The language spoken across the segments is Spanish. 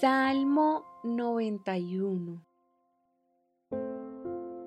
Salmo 91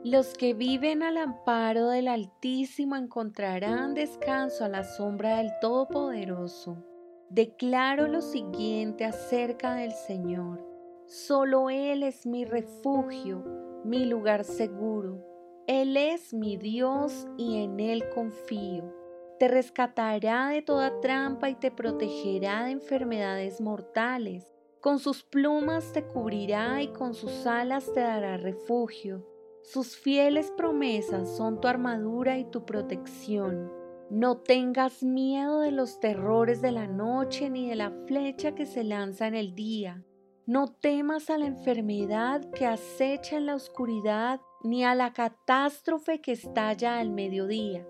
Los que viven al amparo del Altísimo encontrarán descanso a la sombra del Todopoderoso. Declaro lo siguiente acerca del Señor. Solo Él es mi refugio, mi lugar seguro. Él es mi Dios y en Él confío. Te rescatará de toda trampa y te protegerá de enfermedades mortales con sus plumas te cubrirá y con sus alas te dará refugio. Sus fieles promesas son tu armadura y tu protección. No tengas miedo de los terrores de la noche ni de la flecha que se lanza en el día. No temas a la enfermedad que acecha en la oscuridad ni a la catástrofe que estalla al mediodía.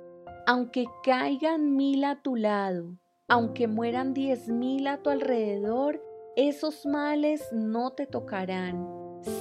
Aunque caigan mil a tu lado, aunque mueran diez mil a tu alrededor, esos males no te tocarán.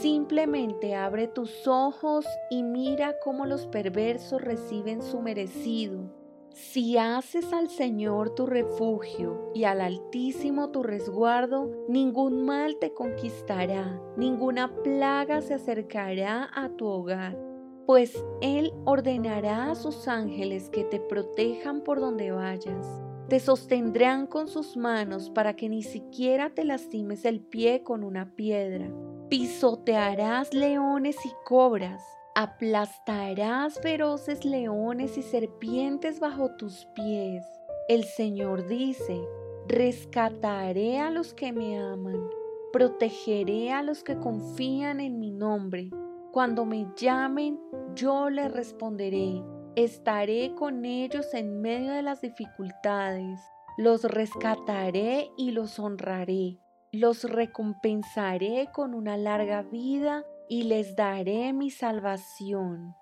Simplemente abre tus ojos y mira cómo los perversos reciben su merecido. Si haces al Señor tu refugio y al Altísimo tu resguardo, ningún mal te conquistará, ninguna plaga se acercará a tu hogar, pues Él ordenará a sus ángeles que te protejan por donde vayas te sostendrán con sus manos para que ni siquiera te lastimes el pie con una piedra. Pisotearás leones y cobras, aplastarás feroces leones y serpientes bajo tus pies. El Señor dice, rescataré a los que me aman, protegeré a los que confían en mi nombre. Cuando me llamen, yo les responderé Estaré con ellos en medio de las dificultades. Los rescataré y los honraré. Los recompensaré con una larga vida y les daré mi salvación.